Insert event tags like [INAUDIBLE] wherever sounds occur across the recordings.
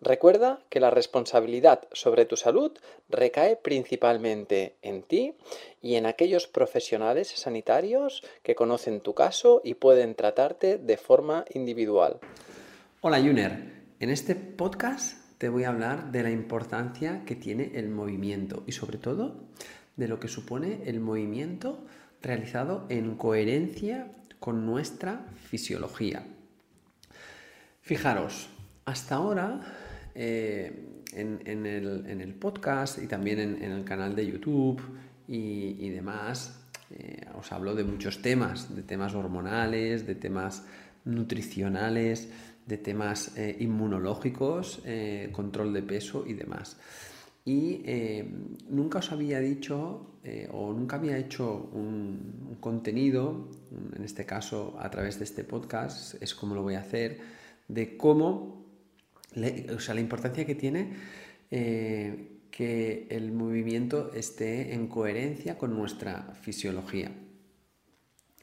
Recuerda que la responsabilidad sobre tu salud recae principalmente en ti y en aquellos profesionales sanitarios que conocen tu caso y pueden tratarte de forma individual. Hola Juner, en este podcast te voy a hablar de la importancia que tiene el movimiento y sobre todo de lo que supone el movimiento realizado en coherencia con nuestra fisiología. Fijaros, hasta ahora eh, en, el, podcast y también en, el canal de YouTube y, demás, eh, os hablo de muchos temas, de temas hormonales, de temas nutricionales, de temas eh, inmunológicos, control de peso y demás. Y nunca os había dicho o nunca había hecho un, un, contenido, en este caso a través de este podcast, es como lo voy a hacer, de cómo o sea, la importancia que tiene eh, que el movimiento esté en coherencia con nuestra fisiología.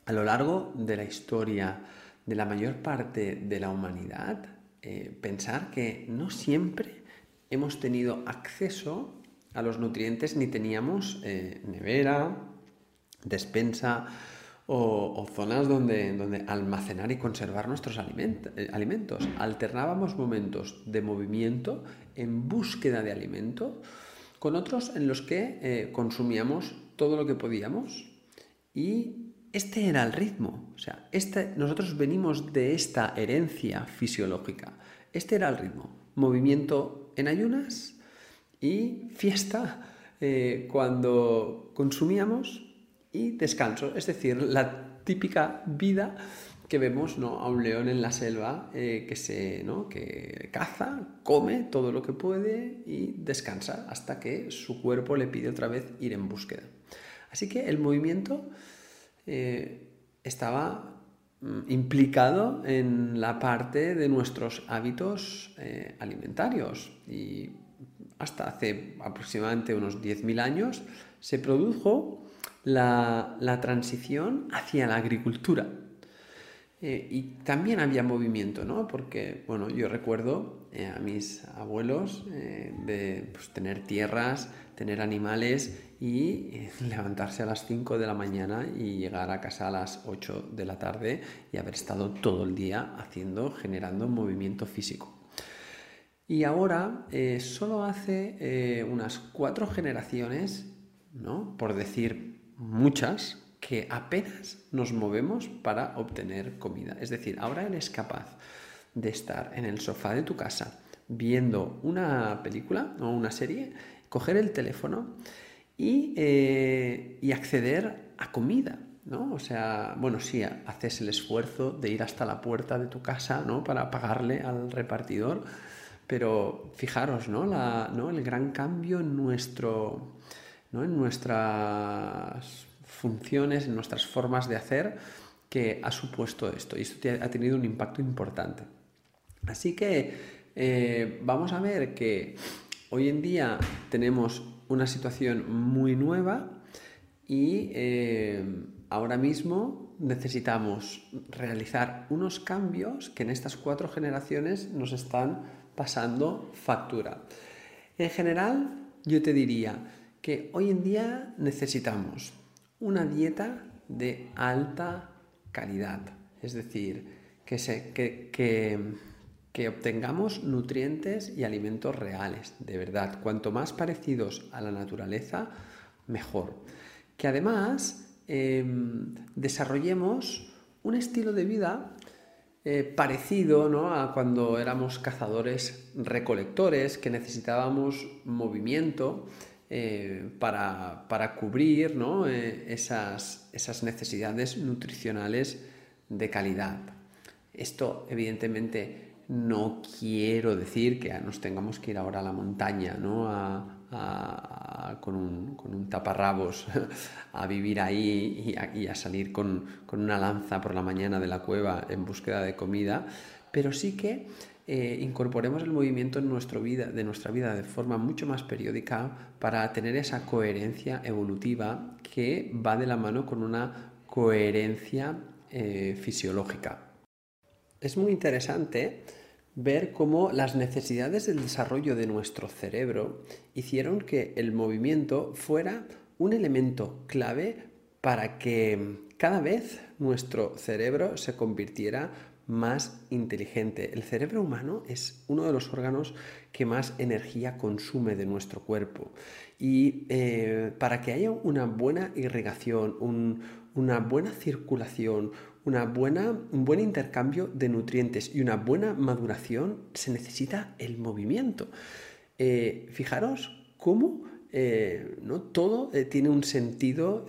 A lo largo de la historia de la mayor parte de la humanidad, eh, pensar que no siempre hemos tenido acceso a los nutrientes ni teníamos eh, nevera, despensa, o, zonas donde, donde, almacenar y conservar nuestros eh, alimentos. Alternábamos momentos de movimiento en búsqueda de alimento con otros en los que eh, consumíamos todo lo que podíamos y este era el ritmo. O sea, este, nosotros venimos de esta herencia fisiológica. Este era el ritmo. Movimiento en ayunas y fiesta eh, cuando consumíamos y descanso, es decir, la típica vida que vemos ¿no? a un león en la selva eh, que, se, ¿no? que caza, come todo lo que puede y descansa hasta que su cuerpo le pide otra vez ir en búsqueda. Así que el movimiento eh, estaba mm, implicado en la parte de nuestros hábitos eh, alimentarios y hasta hace aproximadamente unos 10.000 años se produjo la, transición hacia la agricultura. Eh, y también había movimiento, ¿no? Porque, bueno, yo recuerdo eh, a mis abuelos eh, de pues, tener tierras, tener animales y [LAUGHS] levantarse a las 5 de la mañana y llegar a casa a las 8 de la tarde y haber estado todo el día haciendo, generando movimiento físico. Y ahora, solo hace unas cuatro generaciones, ¿no? Por decir muchas que apenas nos movemos para obtener comida. Es decir, ahora eres capaz de estar en el sofá de tu casa viendo una película o una serie, coger el teléfono y, eh, acceder a comida. ¿no? O sea, bueno, sí, haces el esfuerzo de ir hasta la puerta de tu casa ¿no? para pagarle al repartidor, pero fijaros, ¿no? La, ¿no? El gran cambio en nuestro, en nuestras funciones, en nuestras formas de hacer que ha supuesto esto. Y esto ha tenido un impacto importante. Así que eh, vamos a ver que hoy en día tenemos una situación muy nueva y eh, ahora mismo necesitamos realizar unos cambios que en estas cuatro generaciones nos están pasando factura. En general, yo te diría, que hoy en día necesitamos una dieta de alta calidad, es decir, que, que, obtengamos nutrientes y alimentos reales, de verdad. Cuanto más parecidos a la naturaleza, mejor. Que además em, desarrollemos un estilo de vida eh, parecido a cuando éramos cazadores recolectores, que necesitábamos movimiento eh, para, cubrir eh, esas, esas necesidades nutricionales de calidad. Esto evidentemente no quiero decir que nos tengamos que ir ahora a la montaña, con, un, taparrabos [LAUGHS] a vivir ahí y a, salir con, una lanza por la mañana de la cueva en búsqueda de comida, pero sí que eh, incorporemos el movimiento en vida, de nuestra vida de forma mucho más periódica para tener esa coherencia evolutiva que va de la mano con una coherencia eh, fisiológica. Es muy interesante ver cómo las necesidades del desarrollo de nuestro cerebro hicieron que el movimiento fuera un elemento clave para que cada vez nuestro cerebro se convirtiera más inteligente. El cerebro humano es uno de los órganos que más energía consume de nuestro cuerpo. Y eh, para que haya una buena irrigación, una buena circulación, una buena, un buen intercambio de nutrientes y una buena maduración, se necesita el movimiento. Eh, fijaros cómo eh, ¿no? todo eh, tiene un sentido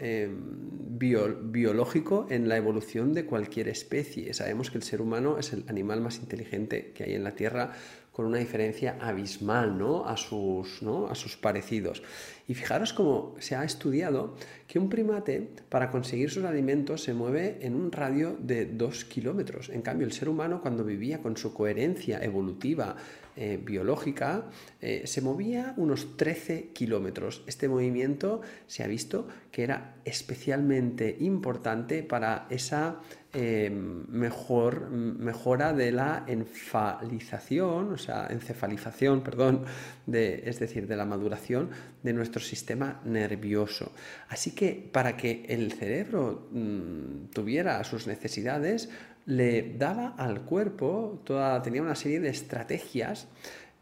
biológico en la evolución de cualquier especie. Sabemos que el ser humano es el animal más inteligente que hay en la Tierra con una diferencia abismal ¿no? a, sus, ¿no? a sus parecidos. Y fijaros cómo se ha estudiado que un primate para conseguir sus alimentos se mueve en un radio de 2 kilómetros. En cambio, el ser humano cuando vivía con su coherencia evolutiva eh, biológica eh, se movía unos 13 kilómetros. Este movimiento se ha visto que era especialmente importante para esa eh, mejor, mejora de la enfalización, o sea, encefalización, perdón, de, es decir, de la maduración de nuestro sistema nervioso. Así que para que el cerebro mm, tuviera sus necesidades, le daba al cuerpo, toda, tenía una serie de estrategias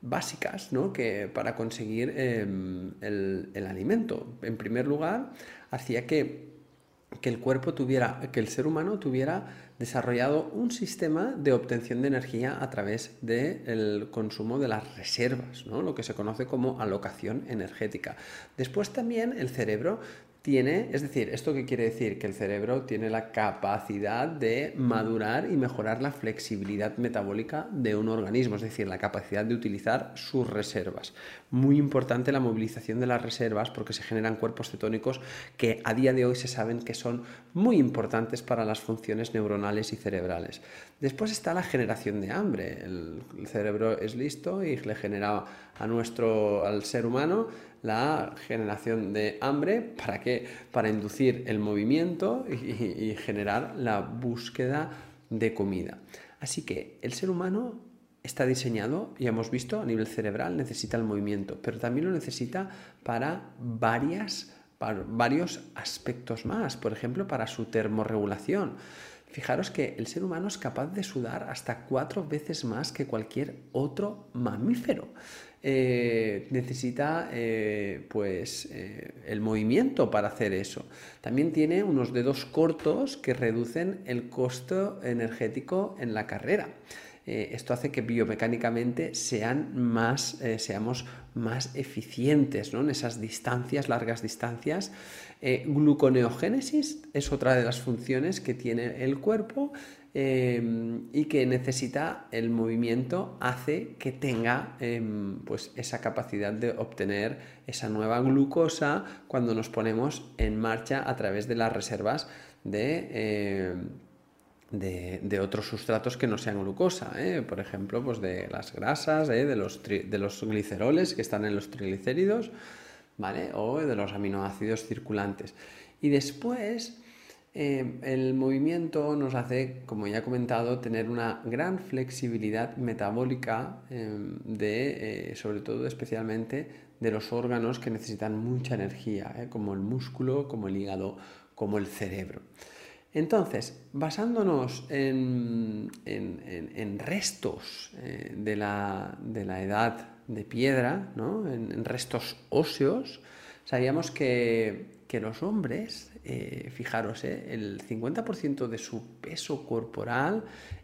básicas ¿no? que para conseguir em, el, el alimento. En primer lugar, hacía que que el cuerpo tuviera, que el ser humano tuviera desarrollado un sistema de obtención de energía a través del consumo de las reservas, ¿no? lo que se conoce como alocación energética. Después también el cerebro tiene, es decir, ¿esto qué quiere decir? Que el cerebro tiene la capacidad de madurar y mejorar la flexibilidad metabólica de un organismo, es decir, la capacidad de utilizar sus reservas. Muy importante la movilización de las reservas porque se generan cuerpos cetónicos que a día de hoy se saben que son muy importantes para las funciones neuronales y cerebrales. Después está la generación de hambre. El, cerebro es listo y le genera a nuestro, al ser humano la generación de hambre. ¿Para qué? Para inducir el movimiento y, generar la búsqueda de comida. Así que el ser humano está diseñado, ya hemos visto, a nivel cerebral necesita el movimiento, pero también lo necesita para varias para varios aspectos más, por ejemplo, para su termorregulación. Fijaros que el ser humano es capaz de sudar hasta cuatro veces más que cualquier otro mamífero. Eh, necesita eh, pues eh, el movimiento para hacer eso. También tiene unos dedos cortos que reducen el costo energético en la carrera. Esto hace que biomecánicamente sean más, seamos más eficientes en esas distancias, largas distancias. gluconeogénesis es otra de las funciones que tiene el cuerpo y que necesita el movimiento hace que tenga em, pues esa capacidad de obtener esa nueva glucosa cuando nos ponemos en marcha a través de las reservas de, de, otros sustratos que no sean glucosa, ¿eh? por ejemplo, pues de las grasas, ¿eh? de, los de los gliceroles que están en los triglicéridos, ¿vale? O de los aminoácidos circulantes. Y después eh, el movimiento nos hace, como ya he comentado, tener una gran flexibilidad metabólica de, sobre todo especialmente, de los órganos que necesitan mucha energía, como el músculo, como el hígado, como el cerebro. Entonces, basándonos en, restos eh, de, la, edad de piedra, en, restos óseos, sabíamos que, los hombres, eh, fijaros, eh, el 50% de su peso corporal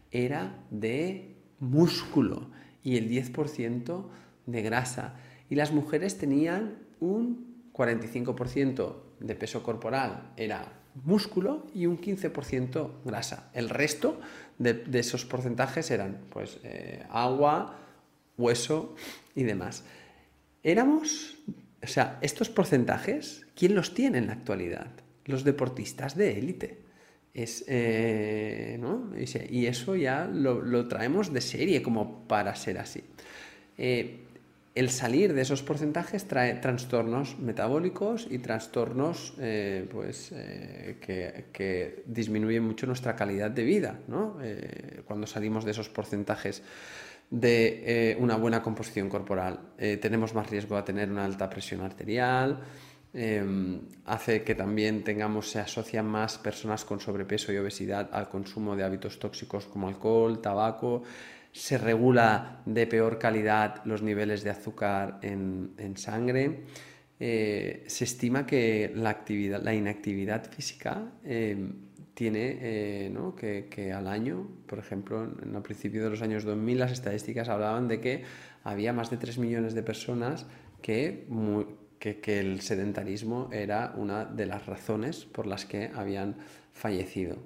era de músculo y el 10% de grasa. Y las mujeres tenían un 45% de peso corporal, era músculo y un 15% grasa. El resto de, esos porcentajes eran pues, eh, agua, hueso y demás. Éramos, o sea, estos porcentajes, ¿quién los tiene en la actualidad? Los deportistas de élite. Es, eh, y eso ya lo, traemos de serie como para ser así. Eh, el salir de esos porcentajes trae trastornos metabólicos y trastornos eh, pues, eh, que, disminuyen mucho nuestra calidad de vida eh, cuando salimos de esos porcentajes de una buena composición corporal. tenemos más riesgo a tener una alta presión arterial, hace que también tengamos, se asocian más personas con sobrepeso y obesidad al consumo de hábitos tóxicos como alcohol, tabaco, se regula de peor calidad los niveles de azúcar en, sangre. Eh, se estima que la, actividad, la inactividad física eh, tiene eh, que, al año, por ejemplo, en, el principio de los años 2000 las estadísticas hablaban de que había más de 3 millones de personas que, que el sedentarismo era una de las razones por las que habían fallecido.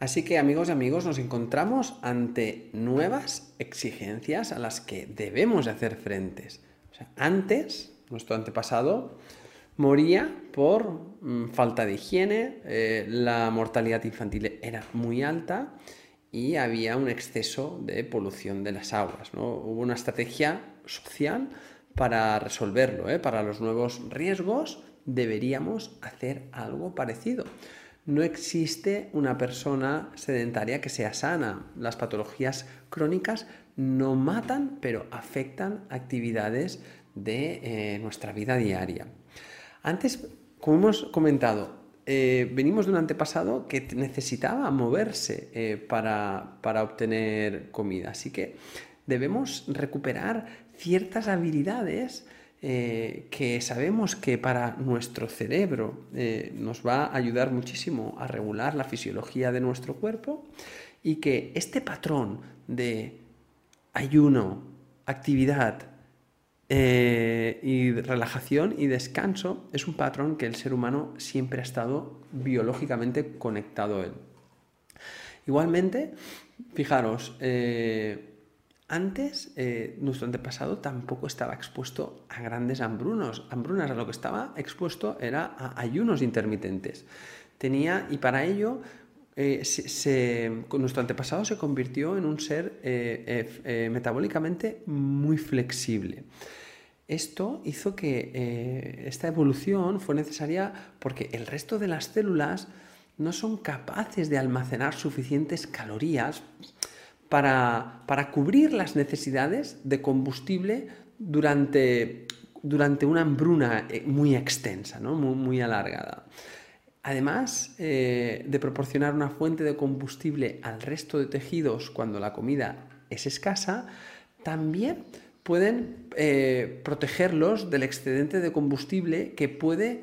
Así que amigos y amigos, nos encontramos ante nuevas exigencias a las que debemos de hacer frentes. antes, nuestro antepasado moría por mm, falta de higiene, eh, la mortalidad infantil era muy alta y había un exceso de polución de las aguas. Hubo una estrategia social para resolverlo, ¿eh? para los nuevos riesgos deberíamos hacer algo parecido no existe una persona sedentaria que sea sana. Las patologías crónicas no matan, pero afectan actividades de eh, nuestra vida diaria. Antes, como hemos comentado, eh, venimos de un antepasado que necesitaba moverse eh, para, para obtener comida, así que debemos recuperar ciertas habilidades eh, que sabemos que para nuestro cerebro eh, nos va a ayudar muchísimo a regular la fisiología de nuestro cuerpo y que este patrón de ayuno, actividad eh, y relajación y descanso es un patrón que el ser humano siempre ha estado biológicamente conectado a él. Igualmente, fijaros, antes, eh, nuestro antepasado tampoco estaba expuesto a grandes hambrunos. Hambrunas, a lo que estaba expuesto era a ayunos intermitentes. Tenía, y para ello, eh, nuestro antepasado se convirtió en un ser eh, metabólicamente muy flexible. Esto hizo que esta evolución fue necesaria porque el resto de las células no son capaces de almacenar suficientes calorías para, cubrir las necesidades de combustible durante, durante una hambruna eh, muy extensa, ¿no? muy, alargada. Además eh, de proporcionar una fuente de combustible al resto de tejidos cuando la comida es escasa, también pueden eh, protegerlos del excedente de combustible que puede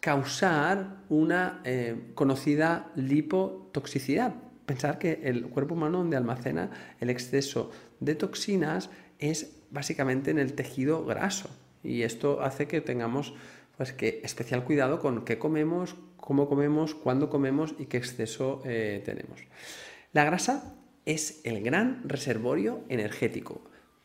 causar una conocida lipotoxicidad, pensar que el cuerpo humano donde almacena el exceso de toxinas es básicamente en el tejido graso. Y esto hace que tengamos pues, que especial cuidado con qué comemos, cómo comemos, cuándo comemos y qué exceso eh, tenemos. La grasa es el gran reservorio energético.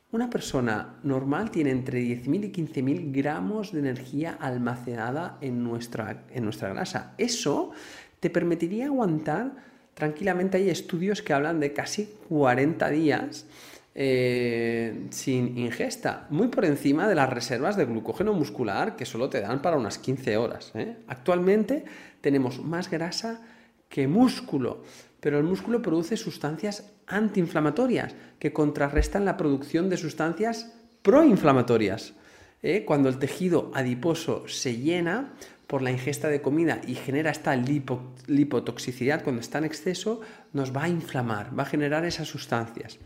Una persona normal tiene entre 10.000 y 15.000 gramos de energía almacenada en nuestra, en nuestra grasa. Eso te permitiría aguantar tranquilamente hay estudios que hablan de casi 40 días eh, sin ingesta, muy por encima de las reservas de glucógeno muscular que solo te dan para unas 15 horas. ¿eh? Actualmente tenemos más grasa que músculo, pero el músculo produce sustancias antiinflamatorias que contrarrestan la producción de sustancias proinflamatorias. ¿eh? cuando el tejido adiposo se llena por la ingesta de comida y genera esta lipotoxicidad, cuando está en exceso, nos va a inflamar, va a generar esas sustancias.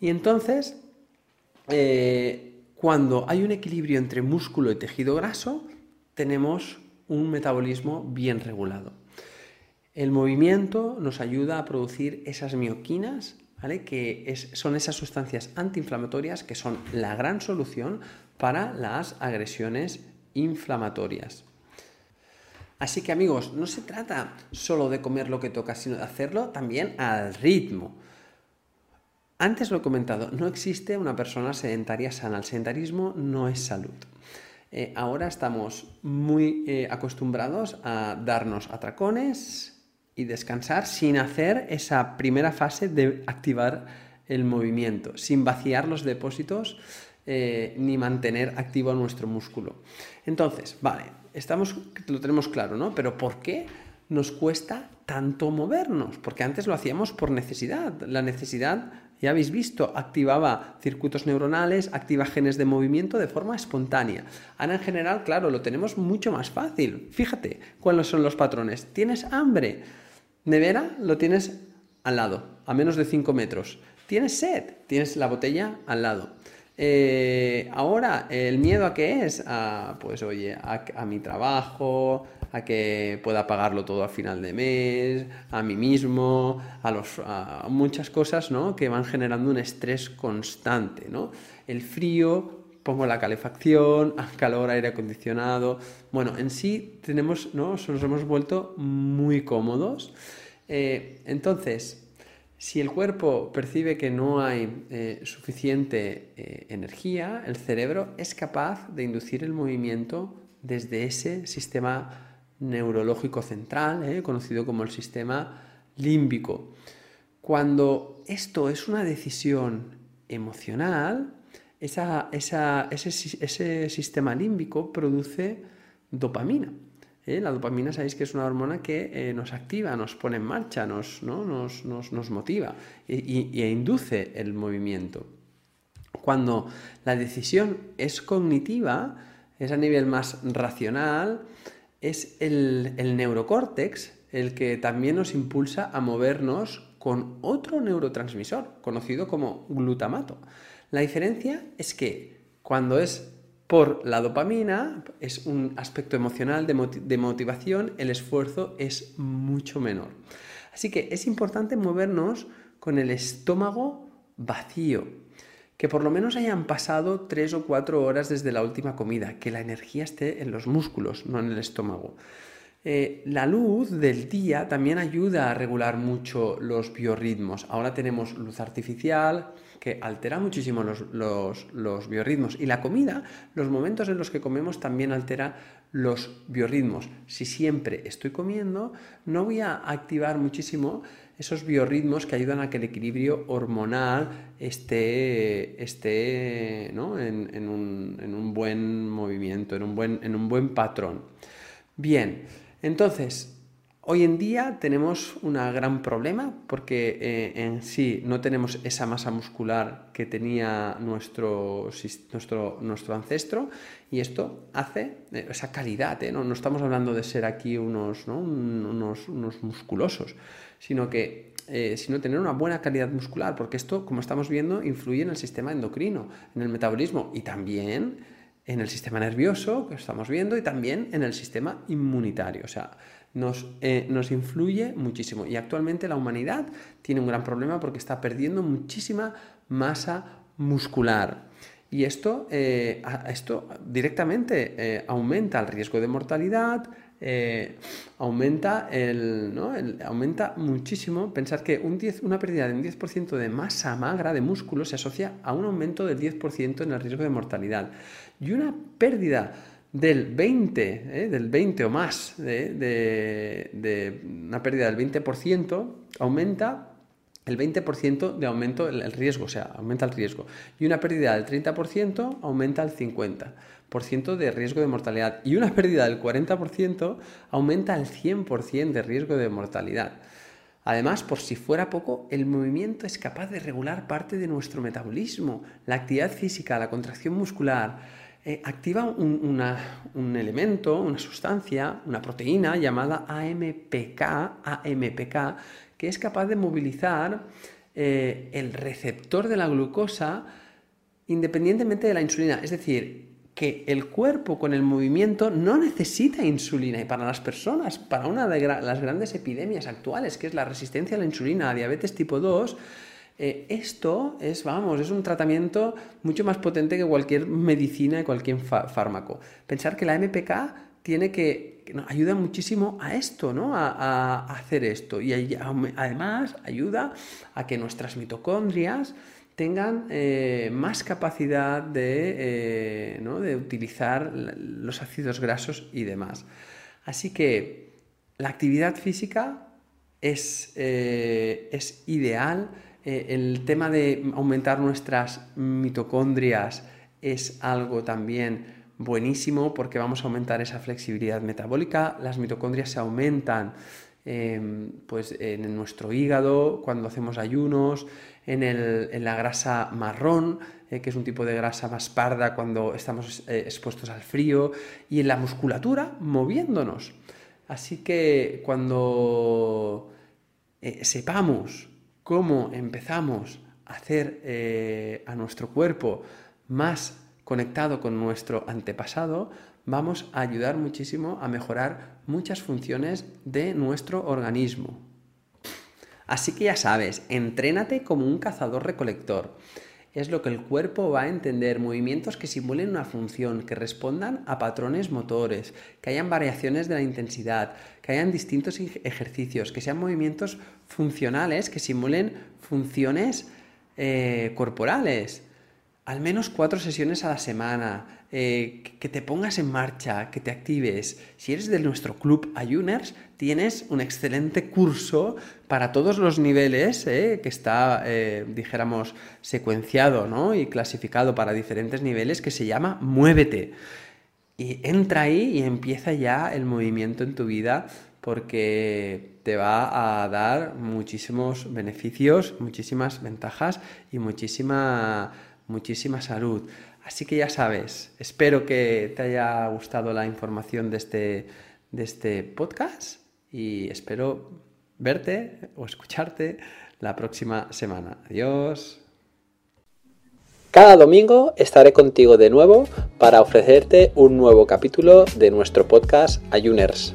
Y entonces, eh, cuando hay un equilibrio entre músculo y tejido graso, tenemos un metabolismo bien regulado. El movimiento nos ayuda a producir esas mioquinas, ¿vale? que son esas sustancias antiinflamatorias que son la gran solución para las agresiones inflamatorias. Así que amigos, no se trata solo de comer lo que toca, sino de hacerlo también al ritmo. Antes lo he comentado, no existe una persona sedentaria sana. El sedentarismo no es salud. Eh, ahora estamos muy eh, acostumbrados a darnos atracones, y descansar sin hacer esa primera fase de activar el movimiento, sin vaciar los depósitos eh, ni mantener activo nuestro músculo. Entonces, vale, estamos, lo tenemos claro, ¿no? Pero ¿por qué nos cuesta tanto movernos? Porque antes lo hacíamos por necesidad. La necesidad, ya habéis visto, activaba circuitos neuronales, activa genes de movimiento de forma espontánea. Ahora en general, claro, lo tenemos mucho más fácil. Fíjate cuáles son los patrones. ¿Tienes hambre? Nevera lo tienes al lado, a menos de 5 metros. Tienes sed, tienes la botella al lado. Eh, ahora, ¿el miedo a qué es? A, pues oye, a, mi trabajo, a que pueda pagarlo todo a final de mes, a mí mismo, a, los, muchas cosas ¿no? que van generando un estrés constante. ¿no? El frío, pongo la calefacción, [LAUGHS] calor, aire acondicionado. Bueno, en sí tenemos, ¿no? nos hemos vuelto muy cómodos. Eh, entonces, si el cuerpo percibe que no hay eh, suficiente eh, energía, el cerebro es capaz de inducir el movimiento desde ese sistema neurológico central, conocido como el sistema límbico. Cuando esto es una decisión emocional, ese sistema límbico produce dopamina. ¿Eh? La dopamina sabéis que es una hormona que eh, nos activa, nos pone en marcha, nos, nos, motiva y, e induce el movimiento. Cuando la decisión es cognitiva, es a nivel más racional, es el, el neurocórtex el que también nos impulsa a movernos con otro neurotransmisor, conocido como glutamato. La diferencia es que cuando es por la dopamina, es un aspecto emocional de, motivación, el esfuerzo es mucho menor. Así que es importante movernos con el estómago vacío, que por lo menos hayan pasado tres o cuatro horas desde la última comida, que la energía esté en los músculos, no en el estómago. Eh, la luz del día también ayuda a regular mucho los biorritmos. Ahora tenemos luz artificial que altera muchísimo los, biorritmos y la comida, los momentos en los que comemos también altera los biorritmos. Si siempre estoy comiendo, no voy a activar muchísimo esos biorritmos que ayudan a que el equilibrio hormonal esté, en, un, en, un, buen movimiento, en un buen, en un buen patrón. Bien, entonces, hoy en día tenemos un gran problema porque eh, en sí no tenemos esa masa muscular que tenía nuestro, nuestro, nuestro ancestro y esto hace eh, esa calidad, ¿eh? ¿no? estamos hablando de ser aquí unos, unos, unos musculosos, sino que sino tener una buena calidad muscular, porque esto, como estamos viendo, influye en el sistema endocrino, en el metabolismo y también en el sistema nervioso, que estamos viendo, y también en el sistema inmunitario. O sea, nos, eh, nos, influye muchísimo. Y actualmente la humanidad tiene un gran problema porque está perdiendo muchísima masa muscular. Y esto, eh, esto directamente eh, aumenta el riesgo de mortalidad, aumenta, el, ¿no? aumenta muchísimo pensar que un 10, una pérdida de un 10% de masa magra de músculo se asocia a un aumento del 10% en el riesgo de mortalidad y una pérdida del 20, ¿eh? del 20 o más, de, una pérdida del 20%, aumenta el 20% de aumento el, riesgo, o sea, aumenta el riesgo. Y una pérdida del 30% aumenta el 50% de riesgo de mortalidad. Y una pérdida del 40% aumenta el 100% de riesgo de mortalidad. Además, por si fuera poco, el movimiento es capaz de regular parte de nuestro metabolismo. La actividad física, la contracción muscular, eh, activa un, elemento, una sustancia, una proteína llamada AMPK, AMPK que es capaz de movilizar eh, el receptor de la glucosa independientemente de la insulina. Es decir, que el cuerpo con el movimiento no necesita insulina. Y para las personas, para una de las grandes epidemias actuales, que es la resistencia a la insulina, a diabetes tipo 2, eh, esto es, vamos, es un tratamiento mucho más potente que cualquier medicina y cualquier fármaco. Pensar que la MPK tiene que, ayuda muchísimo a esto, ¿no? A, hacer esto. Y además ayuda a que nuestras mitocondrias tengan eh, más capacidad de, eh, de, utilizar los ácidos grasos y demás. Así que la actividad física es, es ideal eh, el tema de aumentar nuestras mitocondrias es algo también buenísimo porque vamos a aumentar esa flexibilidad metabólica. Las mitocondrias se aumentan em, pues en nuestro hígado cuando hacemos ayunos, en, la grasa marrón, eh, que es un tipo de grasa más parda cuando estamos eh, expuestos al frío, y en la musculatura moviéndonos. Así que cuando sepamos cómo empezamos a hacer eh, a nuestro cuerpo más conectado con nuestro antepasado, vamos a ayudar muchísimo a mejorar muchas funciones de nuestro organismo. Así que ya sabes, entrénate como un cazador recolector es lo que el cuerpo va a entender, movimientos que simulen una función, que respondan a patrones motores, que hayan variaciones de la intensidad, que hayan distintos ejercicios, que sean movimientos funcionales, que simulen funciones eh, corporales. Al menos cuatro sesiones a la semana, eh, que te pongas en marcha, que te actives. Si eres de nuestro club Ayuners, tienes un excelente curso para todos los niveles, eh, que está, eh, dijéramos, secuenciado y clasificado para diferentes niveles, que se llama Muévete. Y entra ahí y empieza ya el movimiento en tu vida porque te va a dar muchísimos beneficios, muchísimas ventajas y muchísima, muchísima salud. Así que ya sabes, espero que te haya gustado la información de este, de este podcast y espero verte o escucharte la próxima semana. Adiós. Cada domingo estaré contigo de nuevo para ofrecerte un nuevo capítulo de nuestro podcast Ayuners.